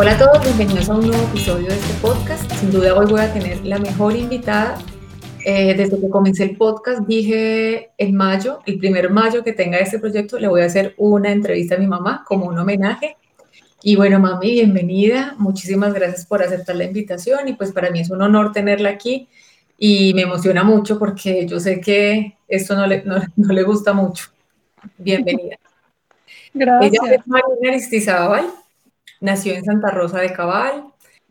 Hola a todos, bienvenidos a un nuevo episodio de este podcast. Sin duda hoy voy a tener la mejor invitada. Eh, desde que comencé el podcast dije en mayo, el primer mayo que tenga este proyecto, le voy a hacer una entrevista a mi mamá como un homenaje. Y bueno, mami, bienvenida. Muchísimas gracias por aceptar la invitación y pues para mí es un honor tenerla aquí y me emociona mucho porque yo sé que esto no le, no, le gusta mucho. Bienvenida. Gracias. Ella es Marina Aristizábal Nació en Santa Rosa de Cabal,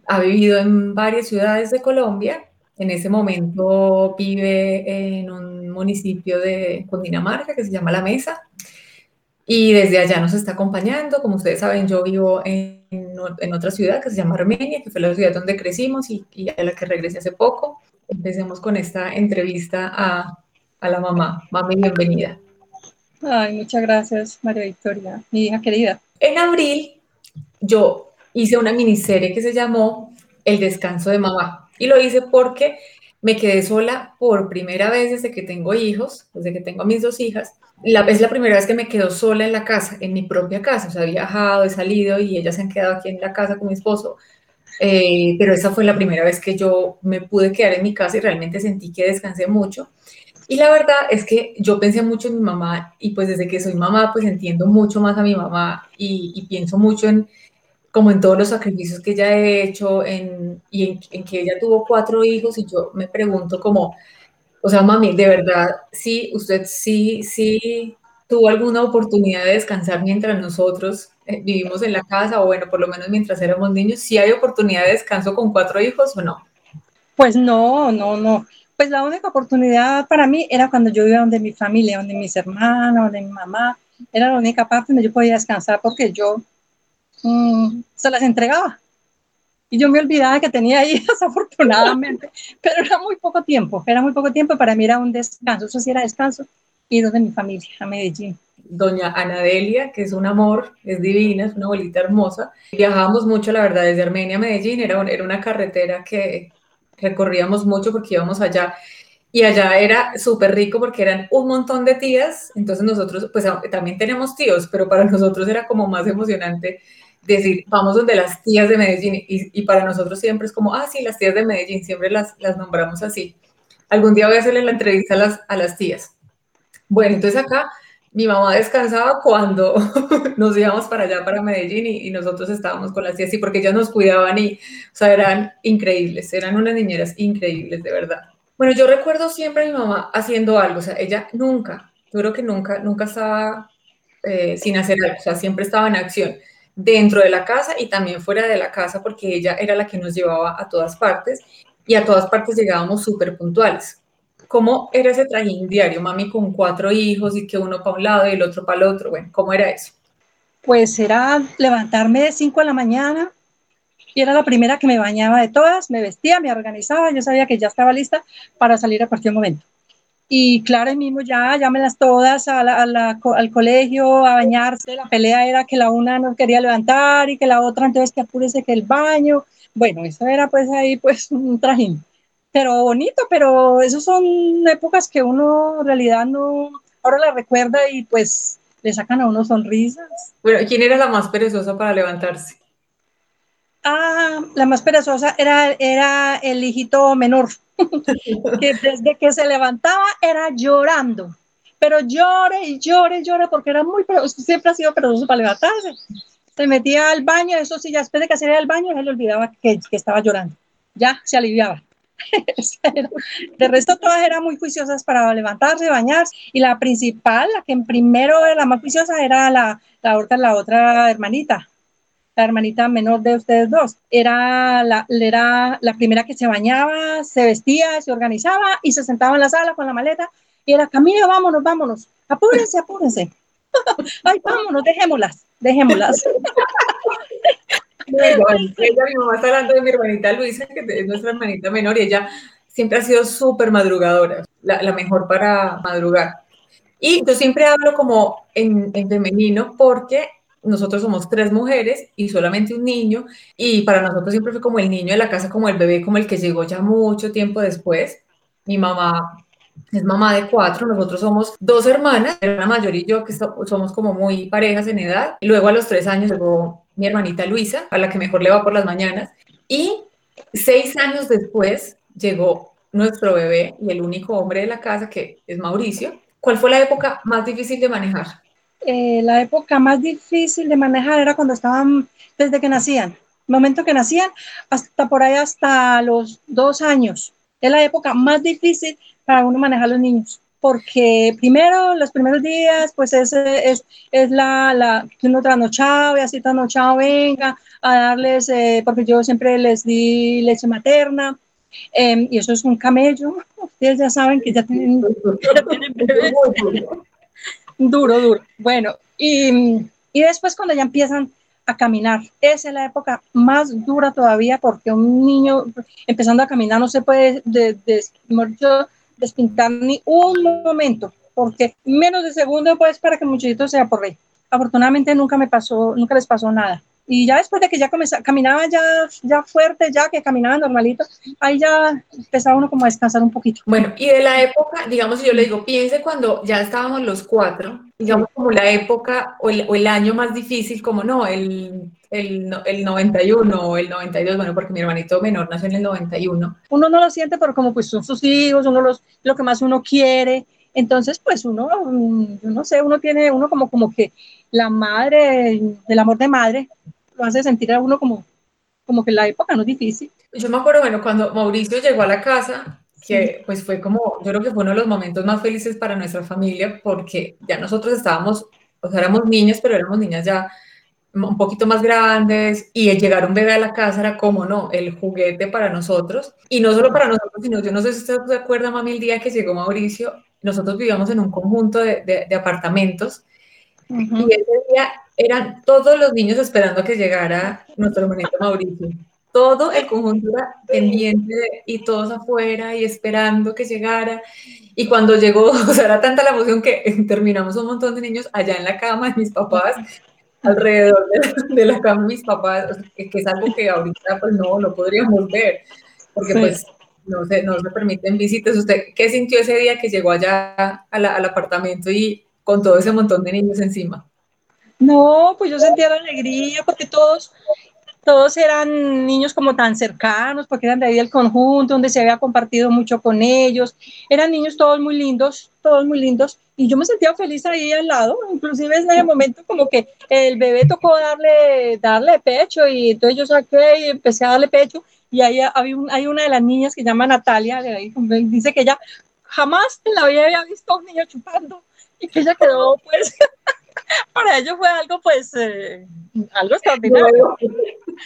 ha vivido en varias ciudades de Colombia. En ese momento vive en un municipio de Cundinamarca que se llama La Mesa. Y desde allá nos está acompañando. Como ustedes saben, yo vivo en, en otra ciudad que se llama Armenia, que fue la ciudad donde crecimos y, y a la que regresé hace poco. Empecemos con esta entrevista a, a la mamá. Mami, bienvenida. Ay, muchas gracias, María Victoria, mi hija querida. En abril yo hice una miniserie que se llamó El descanso de mamá. Y lo hice porque me quedé sola por primera vez desde que tengo hijos, desde que tengo a mis dos hijas. La, es la primera vez que me quedo sola en la casa, en mi propia casa. O sea, he viajado, he salido y ellas se han quedado aquí en la casa con mi esposo. Eh, pero esa fue la primera vez que yo me pude quedar en mi casa y realmente sentí que descansé mucho. Y la verdad es que yo pensé mucho en mi mamá y pues desde que soy mamá pues entiendo mucho más a mi mamá y, pienso mucho en, como en todos los sacrificios que ella ha hecho en, y en, que ella tuvo cuatro hijos y yo me pregunto como, o sea, mami, de verdad, sí, usted sí, sí tuvo alguna oportunidad de descansar mientras nosotros eh, vivimos en la casa o bueno, por lo menos mientras éramos niños, ¿sí hay oportunidad de descanso con cuatro hijos o no? Pues no, no, no. Pues la única oportunidad para mí era cuando yo iba donde mi familia, donde mis hermanos, donde mi mamá. Era la única parte donde yo podía descansar porque yo Mm, se las entregaba. Y yo me olvidaba que tenía hijas, afortunadamente, pero era muy poco tiempo, era muy poco tiempo, para mí era un descanso, eso sí era descanso, y donde mi familia, a Medellín. Doña Anadelia, que es un amor, es divina, es una abuelita hermosa. Viajábamos mucho, la verdad, desde Armenia a Medellín, era, era una carretera que recorríamos mucho porque íbamos allá y allá era súper rico porque eran un montón de tías, entonces nosotros, pues también tenemos tíos, pero para nosotros era como más emocionante decir, vamos donde las tías de Medellín, y, para nosotros siempre es como, ah, sí, las tías de Medellín, siempre las, las nombramos así. Algún día voy a hacerle la entrevista a las, a las tías. Bueno, entonces acá mi mamá descansaba cuando nos íbamos para allá, para Medellín, y, y, nosotros estábamos con las tías, sí, porque ellas nos cuidaban y, o sea, eran increíbles, eran unas niñeras increíbles, de verdad. Bueno, yo recuerdo siempre a mi mamá haciendo algo, o sea, ella nunca, yo creo que nunca, nunca estaba eh, sin hacer algo, o sea, siempre estaba en acción dentro de la casa y también fuera de la casa, porque ella era la que nos llevaba a todas partes y a todas partes llegábamos súper puntuales. ¿Cómo era ese trajín diario, mami, con cuatro hijos y que uno para un lado y el otro para el otro? Bueno, ¿cómo era eso? Pues era levantarme de 5 de la mañana y era la primera que me bañaba de todas, me vestía, me organizaba, yo sabía que ya estaba lista para salir a cualquier momento. Y claro, mismo ya, llámelas todas a al colegio a bañarse. La pelea era que la una no quería levantar y que la otra entonces que apúrese que el baño. Bueno, eso era pues ahí pues un trajín. Pero bonito, pero esas son épocas que uno en realidad no, ahora la recuerda y pues le sacan a uno sonrisas. Bueno, ¿quién era la más perezosa para levantarse? Ah, la más perezosa era, era el hijito menor que desde que se levantaba era llorando, pero llore y llore y llore porque era muy, siempre ha sido perezoso para levantarse. Se metía al baño, eso sí, ya después de que hacía el baño, él le olvidaba que, que estaba llorando. Ya se aliviaba. de resto, todas eran muy juiciosas para levantarse, bañarse. Y la principal, la que en primero era la más juiciosa, era la, la, otra, la otra hermanita, la hermanita menor de ustedes dos. Era la, era la primera que se bañaba, se vestía, se organizaba y se sentaba en la sala con la maleta y era, Camilo, vámonos, vámonos, apúrense, apúrense. Ay, vámonos, dejémoslas, dejémoslas. ella, mi mamá está hablando de mi hermanita Luisa, que es nuestra hermanita menor, y ella siempre ha sido súper madrugadora, la, la, mejor para madrugar. Y yo siempre hablo como en, en femenino porque nosotros somos tres mujeres y solamente un niño, y para nosotros siempre fue como el niño de la casa, como el bebé, como el que llegó ya mucho tiempo después. Mi mamá es mamá de cuatro, nosotros somos dos hermanas, la mayor y yo, que somos como muy parejas en edad. Luego a los tres años llegó mi hermanita Luisa, a la que mejor le va por las mañanas. Y seis años después llegó nuestro bebé y el único hombre de la casa, que es Mauricio. ¿Cuál fue la época más difícil de manejar? Eh, la época más difícil de manejar era cuando estaban, desde que nacían, momento que nacían, hasta por ahí hasta los dos años. Es la época más difícil para uno manejar a los niños. Porque primero, los primeros días, pues es, es, es la, la, que uno trasnochado y así trasnochado venga a darles, eh, porque yo siempre les di leche materna, eh, y eso es un camello. Ustedes ya saben que ya tienen, ya tienen bebés. duro, duro. Bueno, y, y después cuando ya empiezan a caminar. Esa es la época más dura todavía porque un niño empezando a caminar no se puede de, de, despintar ni un momento, porque menos de segundo pues para que el muchachito sea por rey. Afortunadamente nunca me pasó, nunca les pasó nada. Y ya después de que ya comenzaba, caminaba ya, ya fuerte, ya que caminaba normalito, ahí ya empezaba uno como a descansar un poquito. Bueno, y de la época, digamos, yo le digo, piense cuando ya estábamos los cuatro, digamos como la época o el, o el año más difícil, como no, el, el, el 91 o el 92, bueno, porque mi hermanito menor nació en el 91. Uno no lo siente, pero como pues son sus hijos, uno los, lo que más uno quiere, entonces, pues uno, yo no sé, uno tiene, uno como, como que la madre, del amor de madre, lo hace sentir a uno como, como que la época no es difícil. Yo me acuerdo, bueno, cuando Mauricio llegó a la casa, que pues fue como, yo creo que fue uno de los momentos más felices para nuestra familia, porque ya nosotros estábamos, o sea, éramos niños, pero éramos niñas ya un poquito más grandes y el llegar un bebé a la casa era como, no, el juguete para nosotros. Y no solo para nosotros, sino yo no sé si usted se acuerda, mami, el día que llegó Mauricio, nosotros vivíamos en un conjunto de, de, de apartamentos uh -huh. y ese día eran todos los niños esperando que llegara nuestro hermanito Mauricio. Todo el conjunto era pendiente de, y todos afuera y esperando que llegara. Y cuando llegó, o sea, era tanta la emoción que terminamos un montón de niños allá en la cama de mis papás, alrededor de, de la cama de mis papás, que, que, es algo que ahorita pues no lo podríamos ver, porque sí. pues no se, no se permiten visitas. ¿Usted qué sintió ese día que llegó allá la, al apartamento y con todo ese montón de niños encima? No, pues yo sentía la alegría porque todos, todos eran niños como tan cercanos, porque eran de ahí del conjunto, donde se había compartido mucho con ellos. Eran niños todos muy lindos, todos muy lindos. Y yo me sentía feliz ahí al lado, inclusive en ese momento como que el bebé tocó darle, darle pecho y entonces yo saqué y empecé a darle pecho y ahí había un, hay una de las niñas que se llama Natalia, dice que ella jamás en la vida había visto a un niño chupando y que ella quedó pues para ellos fue algo, pues, eh, algo extraordinario.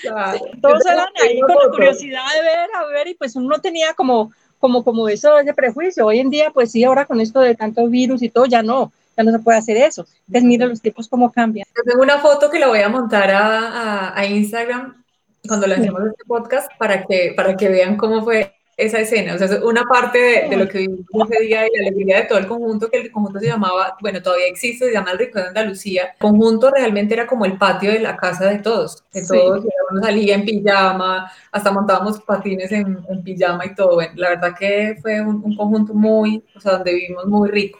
Claro. Todos eran ahí con la curiosidad de ver, a ver, y pues uno no tenía como, como, como eso, ese prejuicio. Hoy en día, pues sí, ahora con esto de tanto virus y todo, ya no, ya no se puede hacer eso. Entonces, mira los tiempos cómo cambian. Yo tengo una foto que la voy a montar a, a, a Instagram cuando lancemos sí. este podcast para que, para que vean cómo fue esa escena, o sea, una parte de, de, lo que vivimos ese día y la alegría de todo el conjunto, que el conjunto se llamaba, bueno, todavía existe, se llama el Rincón de Andalucía. El conjunto realmente era como el patio de la casa de todos, de todos, sí. uno salía en pijama, hasta montábamos patines en, en pijama y todo. Bueno, la verdad que fue un, un, conjunto muy, o sea, donde vivimos muy rico.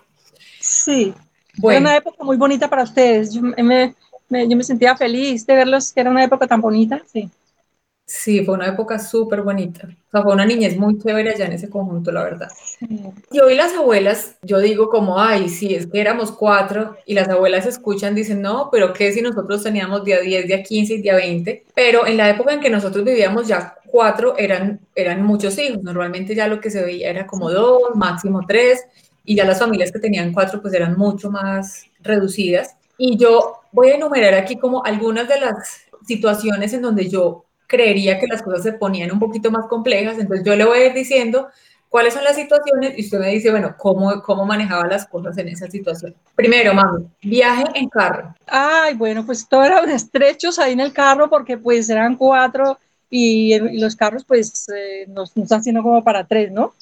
Sí, bueno. Fue una época muy bonita para ustedes. Yo me, me, yo me sentía feliz de verlos, que era una época tan bonita, sí. Sí, fue una época súper bonita. O sea, fue una niñez muy chévere allá en ese conjunto, la verdad. Y hoy las abuelas, yo digo como, ay, sí, es que éramos cuatro, y las abuelas escuchan, dicen, no, pero ¿qué si nosotros teníamos día 10, día 15 y día 20? Pero en la época en que nosotros vivíamos ya cuatro eran, eran muchos hijos. Normalmente ya lo que se veía era como dos, máximo tres, y ya las familias que tenían cuatro pues eran mucho más reducidas. Y yo voy a enumerar aquí como algunas de las situaciones en donde yo creería que las cosas se ponían un poquito más complejas, entonces yo le voy a ir diciendo cuáles son las situaciones y usted me dice, bueno, cómo, cómo manejaba las cosas en esa situación. Primero, mami, viaje en carro. Ay, bueno, pues todos eran estrechos ahí en el carro porque pues eran cuatro y, los carros pues eh, nos, nos haciendo como para tres, ¿no?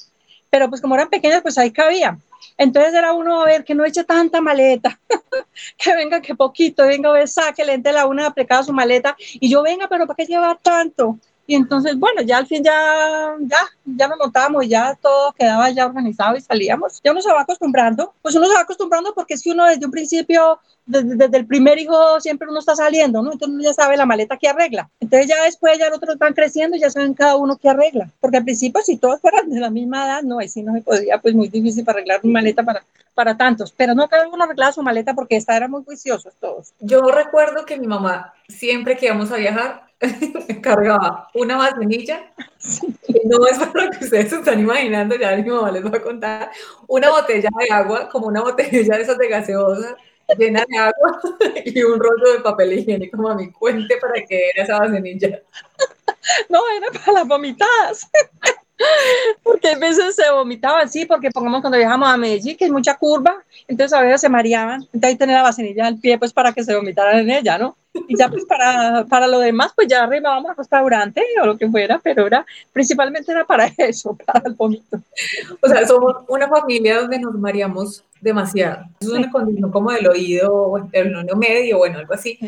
Pero pues como eran pequeños, pues ahí cabía. Entonces era uno a ver que no eche tanta maleta, que venga que poquito, venga a ver, saque, le la una aplicada su maleta y yo venga, pero ¿para qué llevar tanto? Y entonces, bueno, ya al fin ya, ya, ya nos montábamos, ya todo quedaba ya organizado y salíamos. Ya uno se va acostumbrando, pues uno se va acostumbrando porque que uno desde un principio, desde, el primer hijo, siempre uno está saliendo, ¿no? Entonces uno ya sabe la maleta que arregla. Entonces ya después ya los otros van creciendo y ya saben cada uno que arregla. Porque al principio, si todos fueran de la misma edad, no, ahí sí no se podía, pues muy difícil para arreglar una maleta para, para tantos. Pero no cada uno arreglaba su maleta porque esta era muy juiciosos todos. Yo recuerdo que mi mamá, siempre que íbamos a viajar, cargaba una vacinilla, no es para lo que ustedes se están imaginando, ya mi mamá les va a contar, una botella de agua, como una botella de esas de gaseosa, llena de agua y un rollo de papel higiénico, mami, cuente para qué era esa vacinilla. No, era para las vomitadas. Porque a veces se vomitaban, sí, porque pongamos cuando viajamos a Medellín, que es mucha curva, entonces a veces se mareaban, entonces ahí tenía la vacinilla al pie, pues para que se vomitaran en ella, ¿no? Y ya pues para, para lo demás, pues ya arribábamos al restaurante o lo que fuera, pero era, principalmente era para eso, para el vómito. O sea, somos una familia donde nos mareamos demasiado. Es una condición como del oído, del oído medio, bueno, algo así.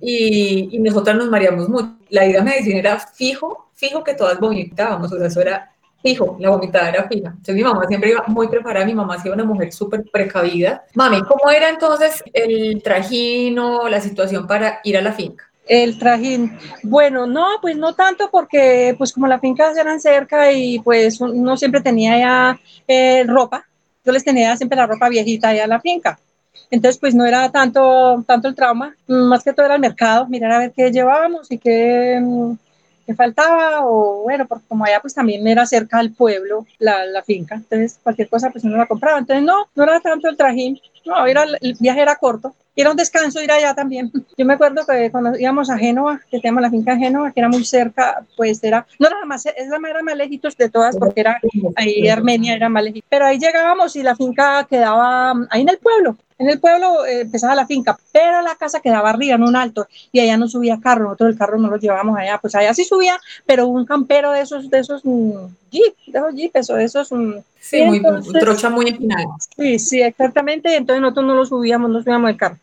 Y, y nosotras nos mareamos mucho. La ida a medicina era fijo, fijo que todas vomitábamos, o sea, eso era fijo, la vomitada era fija. Entonces mi mamá siempre iba muy preparada, mi mamá ha sido una mujer súper precavida. Mami, ¿cómo era entonces el trajín o la situación para ir a la finca? El trajín, bueno, no, pues no tanto porque pues como las fincas eran cerca y pues uno siempre tenía ya eh, ropa, yo les tenía siempre la ropa viejita allá en la finca. Entonces, pues no era tanto, tanto el trauma, más que todo era el mercado, mirar a ver qué llevábamos y qué, que faltaba o bueno, porque como allá pues también era cerca del pueblo la, la, finca, entonces cualquier cosa pues uno la compraba, entonces no, no era tanto el trajín, no, era, el viaje era corto, y era un descanso ir allá también. Yo me acuerdo que cuando íbamos a Génova, que teníamos la finca de Génova, que era muy cerca, pues era, no era más, es la era más lejitos de todas, porque era ahí Armenia era más lejito, pero ahí llegábamos y la finca quedaba ahí en el pueblo, en el pueblo eh, empezaba la finca, pero la casa quedaba arriba, en un alto, y allá no subía carro, nosotros el carro no lo llevábamos allá, pues allá sí subía, pero un campero de esos, de esos mm, jeep, de esos jeeps o de esos... Mm, sí, muy, trocha muy empinada. Sí, sí, exactamente, entonces nosotros no lo subíamos, no subíamos el carro.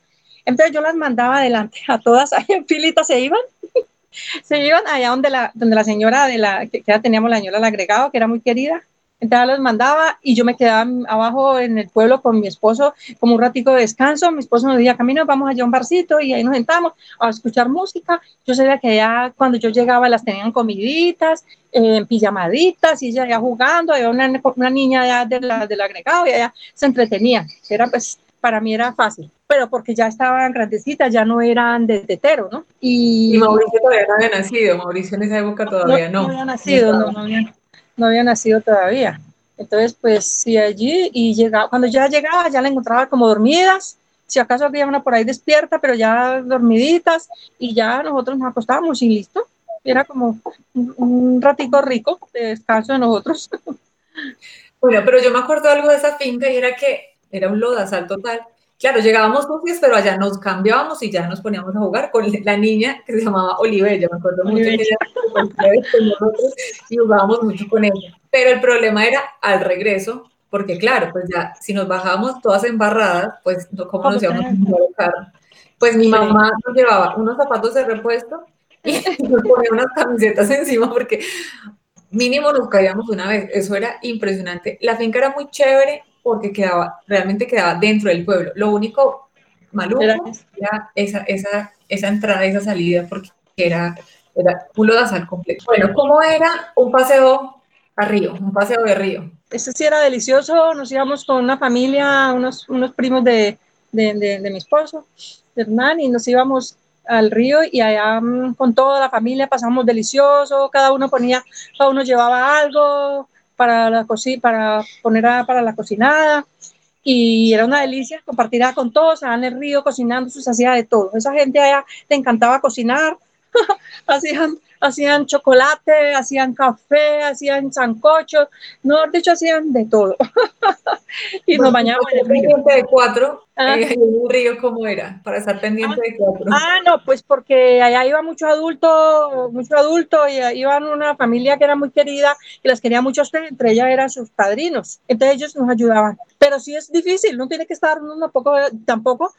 Entonces yo las mandaba adelante a todas, ahí en filita se iban, se iban allá donde la, donde la señora de la, que ya teníamos la señora el agregado, que era muy querida, entonces los mandaba y yo me quedaba abajo en el pueblo con mi esposo como un ratico de descanso. Mi esposo nos decía, camino, vamos allá a un barcito y ahí nos sentamos a escuchar música. Yo sabía que allá cuando yo llegaba las tenían comiditas, en pijamaditas y ella allá jugando. Había una, una niña allá de la, del agregado y allá se entretenía. Era pues, para mí era fácil, pero porque ya estaban grandecitas, ya no eran de tetero, ¿no? Y, Mauricio todavía no había nacido, Mauricio en esa época todavía no. No, había nacido, no, no había no había nacido todavía. Entonces, pues sí, allí y llegaba, cuando ya llegaba, ya la encontraba como dormidas, si acaso había una por ahí despierta, pero ya dormiditas, y ya nosotros nos acostábamos y listo. Era como un, ratico rico de descanso de nosotros. Bueno, pero yo me acuerdo algo de esa finca y era que era un lodazal total Claro, llegábamos sucios, pero allá nos cambiábamos y ya nos poníamos a jugar con la niña que se llamaba Olivella, me acuerdo mucho que ella con nosotros y jugábamos mucho con ella. Pero el problema era al regreso, porque claro, pues ya si nos bajábamos todas embarradas, pues ¿cómo nos íbamos a jugar Pues mi mamá nos llevaba unos zapatos de repuesto y nos ponía unas camisetas encima porque mínimo nos caíamos una vez. Eso era impresionante. La finca era muy chévere porque quedaba, realmente quedaba dentro del pueblo. Lo único maluco era, esa, esa, esa entrada y esa salida, porque era, era un lodazal completo. Bueno, ¿cómo era un paseo a río, un paseo de río? Ese sí era delicioso, nos íbamos con una familia, unos, unos primos de, de, de, mi esposo, de Hernán, y nos íbamos al río y allá mm, con toda la familia pasamos delicioso, cada uno ponía, cada uno llevaba algo, para, la para poner para la cocinada y era una delicia compartir con todos, en el río cocinando, se hacía de todo. Esa gente allá te encantaba cocinar, hacían, hacían chocolate, hacían café, hacían sancocho, no, de hecho hacían de todo. y nos bañábamos en el río. de cuatro, ah. eh, un río cómo era, para estar pendiente de cuatro. Ah, no, pues porque allá iba mucho adulto, mucho adulto, y iban una familia que era muy querida y las quería mucho usted, entre ellas eran sus padrinos, entonces ellos nos ayudaban. Pero sí es difícil, no tiene que estar uno poco, tampoco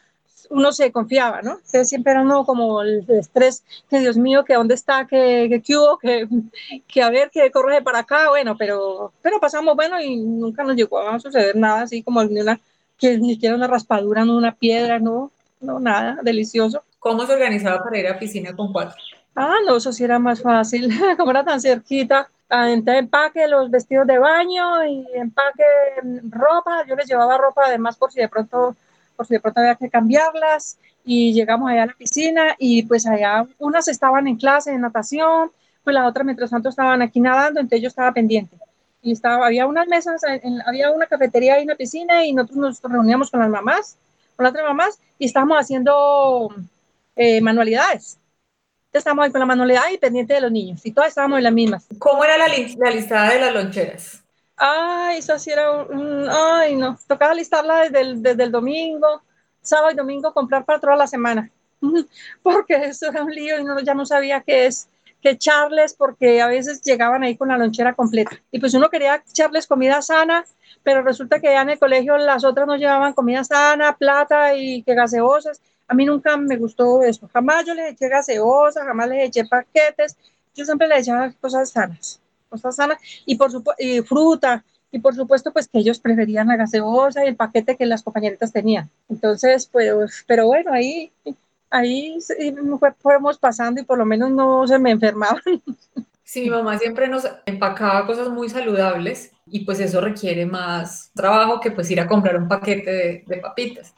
uno se confiaba, ¿no? Entonces siempre era uno como el estrés, que Dios mío, que dónde está, que, que, hubo, que, que, a ver, que corre para acá, bueno, pero, pero pasamos bueno y nunca nos llegó a suceder nada así como ni una, que ni siquiera una raspadura, no una piedra, no, no, nada, delicioso. ¿Cómo se organizaba para ir a piscina con cuatro? Ah, no, eso sí era más fácil, como era tan cerquita. Entonces empaque los vestidos de baño y empaque ropa. Yo les llevaba ropa además por si de pronto si de pronto había que cambiarlas y llegamos allá a la piscina y pues allá unas estaban en clase de natación, pues las otras mientras tanto estaban aquí nadando, entonces yo estaba pendiente. Y estaba, había unas mesas, había una cafetería y una piscina y nosotros nos reuníamos con las mamás, con las otras mamás y estábamos haciendo eh, manualidades. Estábamos ahí con la manualidad y pendiente de los niños y todas estábamos en las mismas. ¿Cómo era la, la listada de las loncheras? Ay, eso sí era un, ay, no, tocaba listarla desde el, domingo, sábado y domingo, comprar para toda la semana, porque eso era un lío y no, ya no sabía qué es, qué echarles, porque a veces llegaban ahí con la lonchera completa. Y pues uno quería echarles comida sana, pero resulta que ya en el colegio las otras no llevaban comida sana, plata y que gaseosas. A mí nunca me gustó eso. Jamás yo les eché gaseosas, jamás les eché paquetes. Yo siempre les echaba cosas sanas cosas sanas y por supuesto fruta y por supuesto pues que ellos preferían la gaseosa y el paquete que las compañeritas tenían. Entonces, pues, pero bueno, ahí ahí fuimos pasando y por lo menos no se me enfermaban. Sí, mi mamá siempre nos empacaba cosas muy saludables y pues eso requiere más trabajo que pues ir a comprar un paquete de, papitas.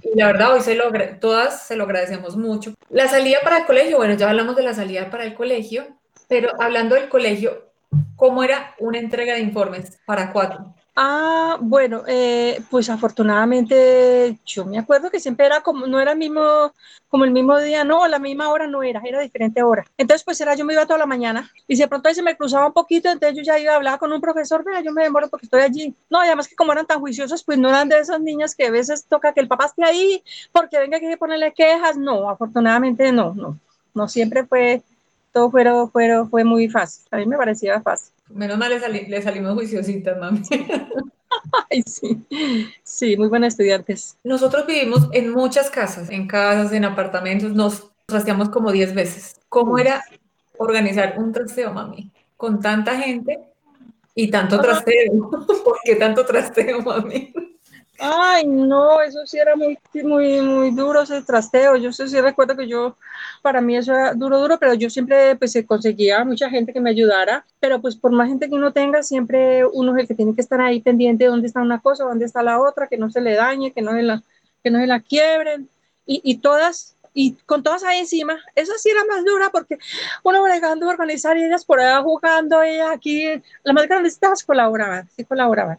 Y la verdad, hoy se logra, todas se lo agradecemos mucho. La salida para el colegio, bueno, ya hablamos de la salida para el colegio, pero hablando del colegio, ¿Cómo era una entrega de informes para cuatro? Ah, bueno, eh, pues afortunadamente yo me acuerdo que siempre era como, no era el mismo, como el mismo día, no, la misma hora no era, era diferente hora. Entonces, pues era, yo me iba toda la mañana y si de pronto ahí se me cruzaba un poquito, entonces yo ya iba a con un profesor, mira, yo me demoro porque estoy allí. No, además que como eran tan juiciosos, pues no eran de esas niñas que a veces toca que el papá esté ahí porque venga que ponerle quejas. No, afortunadamente no, no, no siempre fue todo fueron, fueron, fue muy fácil. A mí me parecía fácil. Menos mal le, le salimos juiciositas, mami. Ay, sí. Sí, muy buenos estudiantes. Nosotros vivimos en muchas casas, en casas, en apartamentos, nos trasteamos como 10 veces. ¿Cómo era organizar un trasteo, mami? Con tanta gente y tanto trasteo. ¿Por qué tanto trasteo, mami? Ay, no, eso sí era muy, muy, muy duro ese trasteo. Yo sí recuerdo que yo, para mí eso era duro, duro, pero yo siempre pues conseguía mucha gente que me ayudara, pero pues por más gente que uno tenga, siempre uno es el que tiene que estar ahí pendiente de dónde está una cosa, dónde está la otra, que no se le dañe, que no se la, que no se la quiebren. Y, y todas, y con todas ahí encima, eso sí era más dura porque uno bregando a organizar y ellas por allá jugando, ellas aquí, las más grandecitas colaboraban, sí colaboraban.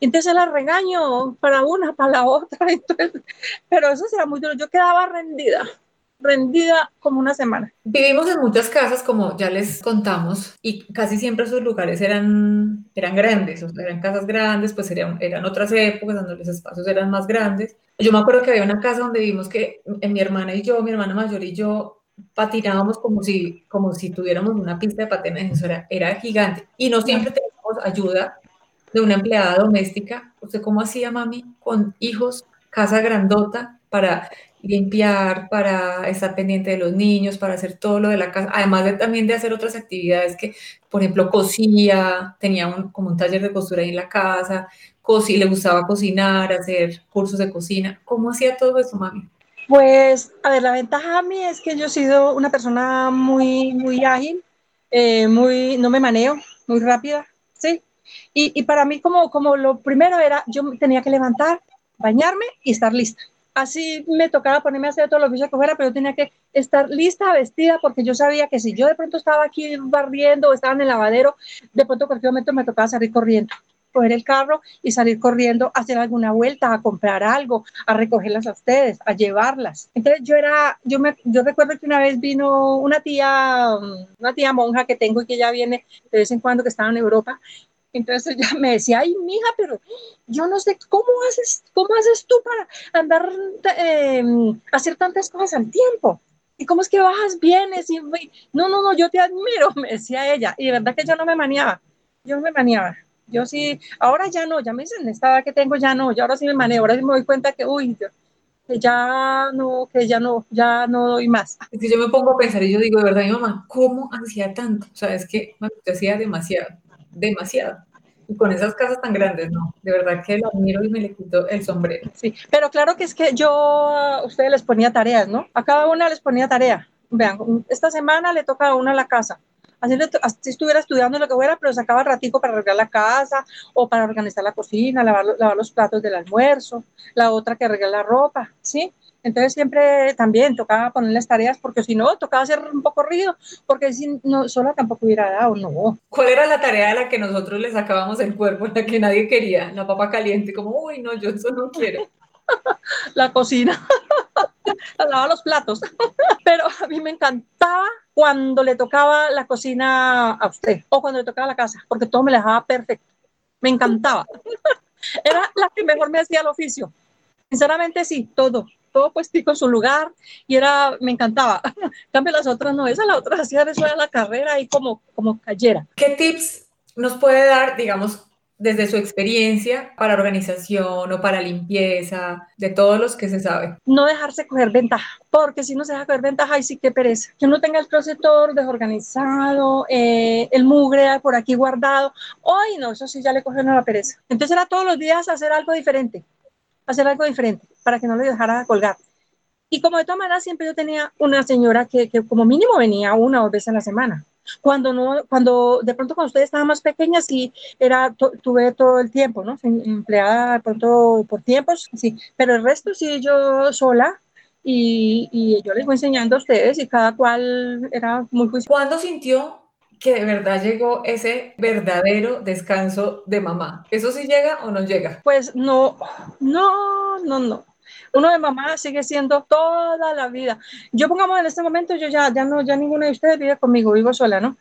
Entonces la regaño para una, para la otra, pero eso era muy duro. Yo quedaba rendida, rendida como una semana. Vivimos en muchas casas, como ya les contamos, y casi siempre esos lugares eran, eran grandes, o sea, eran casas grandes, pues eran, eran otras épocas donde los espacios eran más grandes. Yo me acuerdo que había una casa donde vimos que mi hermana y yo, mi hermana mayor y yo, patinábamos como si, como si tuviéramos una pista de patinaje, eso era, era gigante. Y no siempre teníamos ayuda de una empleada doméstica. ¿Usted cómo hacía, mami, con hijos, casa grandota, para limpiar, para estar pendiente de los niños, para hacer todo lo de la casa, además de también de hacer otras actividades que, por ejemplo, cosía, tenía un, como un taller de costura ahí en la casa, cosí, le gustaba cocinar, hacer cursos de cocina. ¿Cómo hacía todo eso, mami? Pues, a ver, la ventaja a mí es que yo he sido una persona muy, muy ágil, eh, muy, no me maneo, muy rápida, ¿sí? Y, y, para mí como, como lo primero era, yo tenía que levantar, bañarme y estar lista. Así me tocaba ponerme a hacer todo lo que fuera, pero yo tenía que estar lista, vestida, porque yo sabía que si yo de pronto estaba aquí barriendo o estaba en el lavadero, de pronto cualquier momento me tocaba salir corriendo. coger el carro y salir corriendo a hacer alguna vuelta, a comprar algo, a recogerlas a ustedes, a llevarlas. Entonces yo era, yo me, yo recuerdo que una vez vino una tía, una tía monja que tengo y que ya viene de vez en cuando que estaba en Europa entonces ella me decía, ay, mija, pero yo no sé cómo haces, cómo haces tú para andar, eh, hacer tantas cosas al tiempo. ¿Y cómo es que bajas, vienes? Y, no, no, no, yo te admiro, me decía ella. Y de verdad que yo no me maniaba, yo no me maniaba. Yo sí, ahora ya no, ya me dicen, esta edad que tengo ya no, yo ahora sí me maneo, ahora sí me doy cuenta que, uy, que ya no, que ya no, ya no doy más. Es que yo me pongo a pensar y yo digo, de verdad, mi mamá, ¿cómo hacía tanto? O sea, es que bueno, hacía demasiado demasiado. Y con esas casas tan grandes, no, de verdad que lo admiro y me le quito el sombrero. Sí, pero claro que es que yo a ustedes les ponía tareas, ¿no? A cada una les ponía tarea. Vean, esta semana le toca a una la casa. Así, si estuviera estudiando lo que fuera, pero sacaba el ratico para arreglar la casa o para organizar la cocina, lavar, lavar los platos del almuerzo, la otra que arregla la ropa, ¿sí? Entonces siempre también tocaba ponerles tareas porque si no, tocaba hacer un poco ruido porque si no, sola tampoco hubiera dado, no. ¿Cuál era la tarea de la que nosotros le sacábamos el cuerpo, la que nadie quería? La papa caliente, como, uy, no, yo eso no quiero. la cocina, lavar los platos. Pero a mí me encantaba cuando le tocaba la cocina a usted o cuando le tocaba la casa, porque todo me la dejaba perfecto. Me encantaba. Era la que mejor me hacía el oficio. Sinceramente sí, todo todo puestico en su lugar y era, me encantaba. cambio las otras no, esa la otra hacía eso de la carrera y como, como cayera. ¿Qué tips nos puede dar, digamos, desde su experiencia para organización o para limpieza, de todos los que se sabe? No dejarse coger ventaja, porque si no se deja coger ventaja, ahí sí que pereza. Que uno tenga el closetor desorganizado, eh, el mugre por aquí guardado, hoy no, eso sí ya le coge la pereza. Entonces era todos los días hacer algo diferente hacer algo diferente para que no le dejara colgar. Y como de todas maneras siempre yo tenía una señora que, que, como mínimo venía una o dos veces a la semana. Cuando no, cuando de pronto cuando ustedes estaban más pequeñas sí era tuve todo el tiempo, ¿no? Empleada de pronto por tiempos, sí, pero el resto sí yo sola y, y yo les voy enseñando a ustedes y cada cual era muy juicioso. ¿Cuándo sintió que de verdad llegó ese verdadero descanso de mamá. ¿Eso sí llega o no llega? Pues no, no, no, no. Uno de mamá sigue siendo toda la vida. Yo pongamos en este momento, yo ya, ya no, ya ninguno de ustedes vive conmigo, vivo sola, ¿no?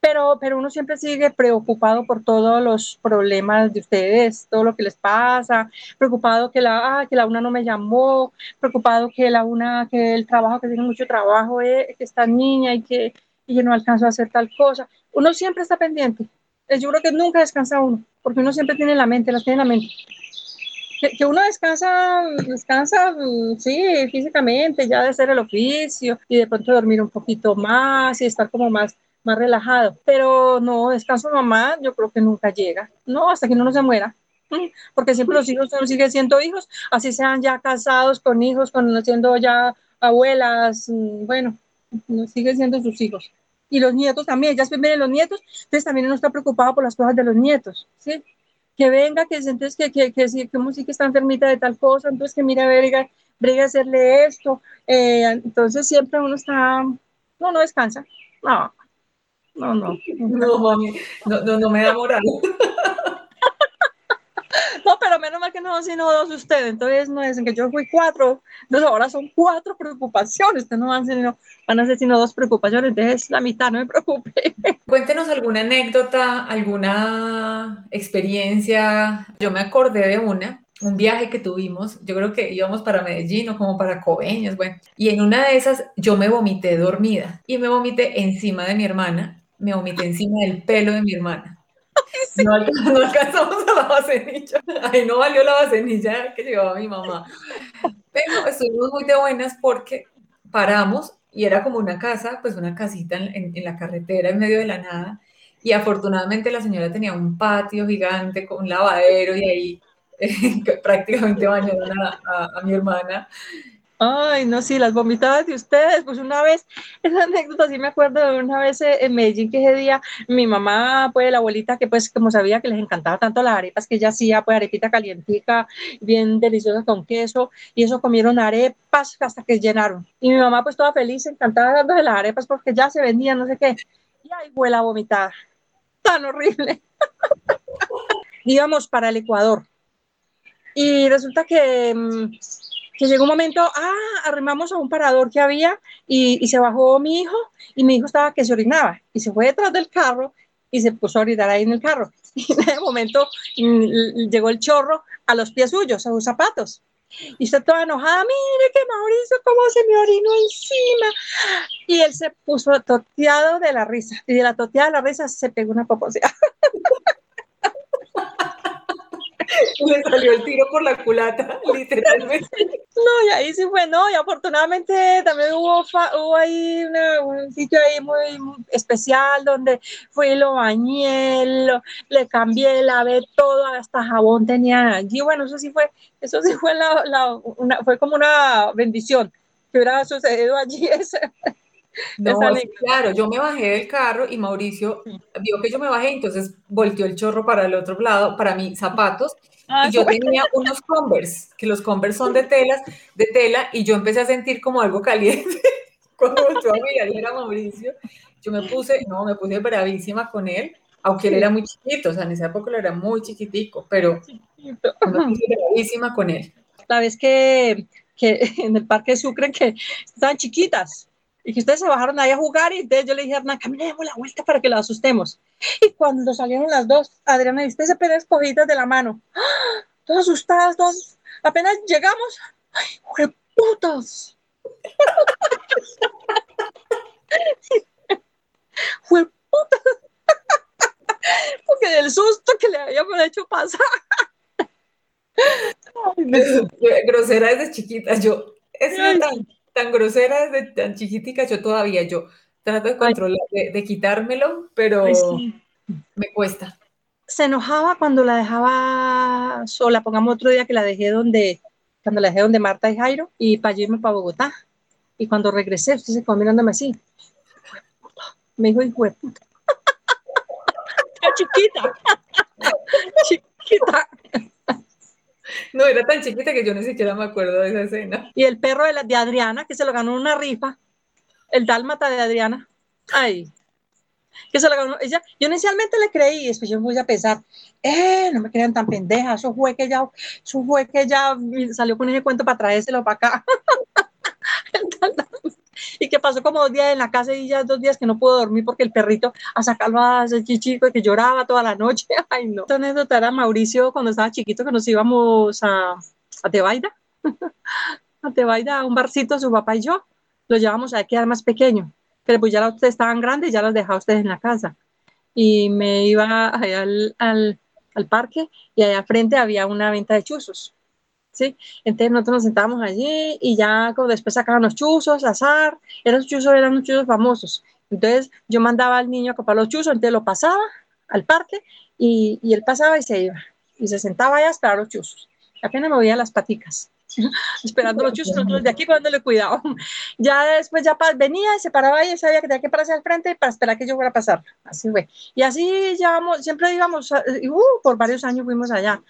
Pero, pero uno siempre sigue preocupado por todos los problemas de ustedes, todo lo que les pasa, preocupado que la, ah, que la una no me llamó, preocupado que la una, que el trabajo, que tiene mucho trabajo, eh, que está niña y que, y yo no alcanzo a hacer tal cosa. Uno siempre está pendiente. Eh, yo creo que nunca descansa uno, porque uno siempre tiene la mente, las tiene en la mente. Que, uno descansa, descansa, mm, sí, físicamente, ya de hacer el oficio y de pronto dormir un poquito más y estar como más, más relajado. Pero no, descanso mamá, yo creo que nunca llega. No, hasta que uno no se muera porque siempre los hijos siguen siendo hijos, así sean ya casados con hijos, con siendo ya abuelas, mm, bueno, no, siguen siendo sus hijos. Y los nietos también, ya se ven los nietos, entonces también uno está preocupado por las cosas de los nietos, ¿sí? Que venga, que entonces que, que, que, que, que está enfermita de tal cosa, entonces que mira, verga, brega hacerle esto. Eh, entonces siempre uno está, no, no descansa. No, no, no. No, no, no, no me da moral. No, pero menos mal que no sino dos ustedes. Entonces no dicen que yo fui cuatro. Entonces ahora son cuatro preocupaciones. Ustedes no van van a ser sino dos preocupaciones. Entonces la mitad, no me preocupe. Cuéntenos alguna anécdota, alguna experiencia. Yo me acordé de una un viaje que tuvimos, yo creo que íbamos para Medellín o como para Coveñas, bueno, y en una de esas yo me vomité dormida y me vomité encima de mi hermana, me vomité encima del pelo de mi hermana. No, alcanzamos a la bacenilla. Ay, no valió la bacenilla que llevaba mi mamá. Pero estuvimos muy de buenas porque paramos y era como una casa, pues una casita en, la carretera en medio de la nada. Y afortunadamente la señora tenía un patio gigante con un lavadero y ahí prácticamente bañaron a mi hermana. Ay, no, sí, las vomitadas de ustedes, pues una vez, esa anécdota sí me acuerdo de una vez eh, en Medellín que ese día mi mamá, pues la abuelita que pues como sabía que les encantaba tanto las arepas que ella hacía, pues arepita calientica, bien deliciosa con queso, y eso comieron arepas hasta que llenaron. Y mi mamá pues toda feliz, encantada dándose las arepas porque ya se vendían, no sé qué, y ahí fue la vomitada, tan horrible. íbamos para el Ecuador. Y resulta que, mm, que llegó un momento, ah, arrimamos a un parador que había y, y, se bajó mi hijo y mi hijo estaba que se orinaba y se fue detrás del carro y se puso a orinar ahí en el carro. Y en ese momento mm, llegó el chorro a los pies suyos, a sus zapatos. Y está toda enojada, mire que Mauricio, cómo se me orinó encima. Y él se puso toteado de la risa. Y de la toteada de la risa se pegó una poposea. Le salió el tiro por la culata, literalmente. No, y ahí sí fue, no, y afortunadamente también hubo, hubo ahí un sitio ahí muy, especial donde fui lo bañé, le cambié, lavé todo, hasta jabón tenía allí, bueno, eso sí fue, eso sí fue, la, la una, fue como una bendición que hubiera sucedido allí ese, no, claro, yo me bajé del carro y Mauricio vio que yo me bajé, entonces volteó el chorro para el otro lado, para mis zapatos, ah, y yo tenía unos Converse, que los Converse son de telas, de tela, y yo empecé a sentir como algo caliente. Cuando volteó a mirar y era Mauricio. Yo me puse, no, me puse bravísima con él, aunque él era muy chiquito, o sea, en esa época lo era muy chiquitico, pero me puse bravísima con él. La vez que, que en el Parque Sucre, que estaban chiquitas, y que ustedes se bajaron ahí a jugar y entonces yo le dije a Hernán, caminemos la vuelta para que la asustemos. Y cuando salieron las dos, Adriana y usted se pegó escogidas de la mano, ¡Ah! todas asustadas, todas, apenas llegamos, ¡ay, putas! ¡Fue putas! Porque del susto que le habíamos hecho pasar. Grosera desde chiquita, yo, es tan tan grosera desde tan chiquitica, yo todavía, yo trato de controlar, de, quitármelo, pero me cuesta. Se enojaba cuando la dejaba sola, pongamos otro día que la dejé donde, cuando la dejé donde Marta y Jairo, y para irme para Bogotá. Y cuando regresé, usted se quedó mirándome así. Me dijo, hijo de puta. chiquita. chiquita. No, era tan chiquita que yo ni siquiera me acuerdo de esa escena. Y el perro de, la, de Adriana, que se lo ganó una rifa, el dálmata de Adriana, ay, que se lo ganó ella. Yo inicialmente le creí, después yo me voy a pensar, eh, no me crean tan pendeja, eso fue que ya, eso fue que ya salió con ese cuento para traérselo para acá. y que pasó como dos días en la casa y ya dos días que no puedo dormir porque el perrito a sacarlo a hacer chichico que lloraba toda la noche. Ay, no. Esta anécdota era Mauricio cuando estaba chiquito que nos íbamos a, a Tebaida, a Tebaida, a un barcito, su papá y yo. Los llevamos a quedar más pequeño, pero pues ya ustedes estaban grandes, ya los dejaba ustedes en la casa. Y me iba al, al, al parque y allá frente había una venta de chuzos ¿sí? Entonces nosotros nos sentábamos allí y ya como después sacaban los chuzos, azar, esos chuzos eran chuzos famosos. Entonces yo mandaba al niño a los chuzos, entonces lo pasaba al parque y, y él pasaba y se iba. Y se sentaba allá a esperar los chuzos. Apenas movía las paticas, esperando los chuzos, nosotros de aquí dándole cuidado. Ya después ya venía y se paraba y sabía que tenía que pararse al frente para esperar que yo fuera a pasar. Así fue. Y así llevamos, siempre íbamos, uh, por varios años fuimos allá.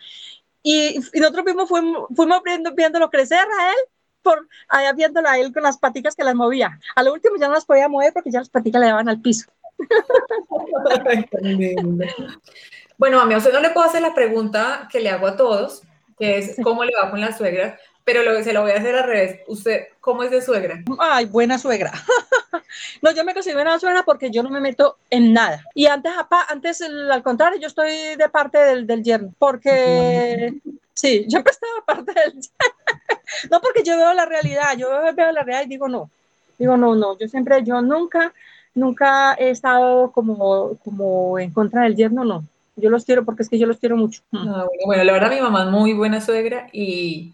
Y, nosotros fuimos, fuimos, fuimos viendo, viéndolo crecer a él, por allá viéndolo a él con las patitas que las movía. A lo último ya no las podía mover porque ya las patitas le daban al piso. bueno, a mí a usted no le puedo hacer la pregunta que le hago a todos, que es cómo le va con la suegra, pero lo, se lo voy a hacer al revés. ¿Usted cómo es de suegra? Ay, buena suegra. no, yo me considero buena suegra porque yo no me meto en nada. Y antes, antes al contrario, yo estoy de parte del, del yerno, porque sí, yo estaba parte del no, porque yo veo la realidad, yo veo la realidad y digo no. Digo no, no, yo siempre, yo nunca, nunca he estado como, como en contra del yerno, no. Yo los quiero porque es que yo los quiero mucho. Ah, bueno, bueno, la verdad mi mamá es muy buena suegra y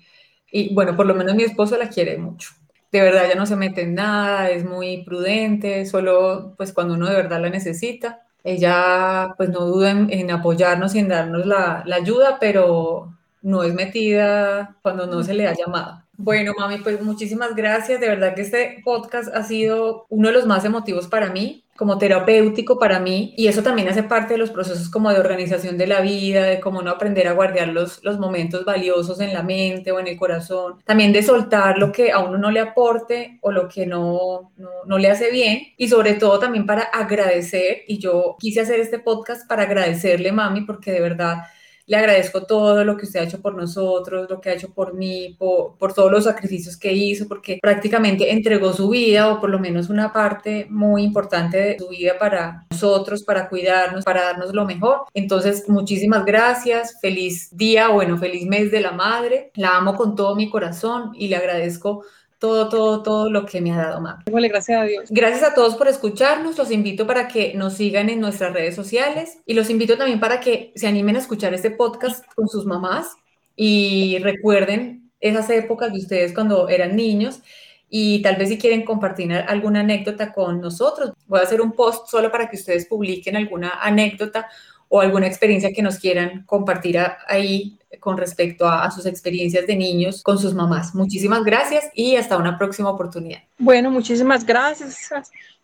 y bueno, por lo menos mi esposo la quiere mucho. De verdad, ya no se mete en nada, es muy prudente, solo pues cuando uno de verdad la necesita. Ella pues no duda en, apoyarnos y en darnos la, la ayuda, pero no es metida cuando no se le ha llamado. Bueno, mami, pues muchísimas gracias. De verdad que este podcast ha sido uno de los más emotivos para mí como terapéutico para mí y eso también hace parte de los procesos como de organización de la vida, de cómo no aprender a guardar los, los momentos valiosos en la mente o en el corazón, también de soltar lo que a uno no le aporte o lo que no, no, no le hace bien y sobre todo también para agradecer y yo quise hacer este podcast para agradecerle mami porque de verdad le agradezco todo lo que usted ha hecho por nosotros, lo que ha hecho por mí, por, todos los sacrificios que hizo, porque prácticamente entregó su vida o por lo menos una parte muy importante de su vida para nosotros, para cuidarnos, para darnos lo mejor. Entonces, muchísimas gracias, feliz día, bueno, feliz mes de la madre, la amo con todo mi corazón y le agradezco todo, todo, todo lo que me ha dado mamá. gracias a Dios. Gracias a todos por escucharnos. Los invito para que nos sigan en nuestras redes sociales y los invito también para que se animen a escuchar este podcast con sus mamás y recuerden esas épocas de ustedes cuando eran niños y tal vez si quieren compartir alguna anécdota con nosotros, voy a hacer un post solo para que ustedes publiquen alguna anécdota o alguna experiencia que nos quieran compartir ahí con respecto a, sus experiencias de niños con sus mamás. Muchísimas gracias y hasta una próxima oportunidad. Bueno, muchísimas gracias.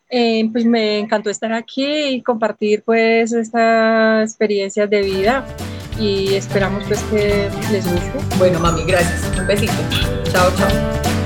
Eh, pues me encantó estar aquí y compartir pues estas experiencias de vida y esperamos pues que les guste. Bueno, mami, gracias. Un besito. Chao, chao.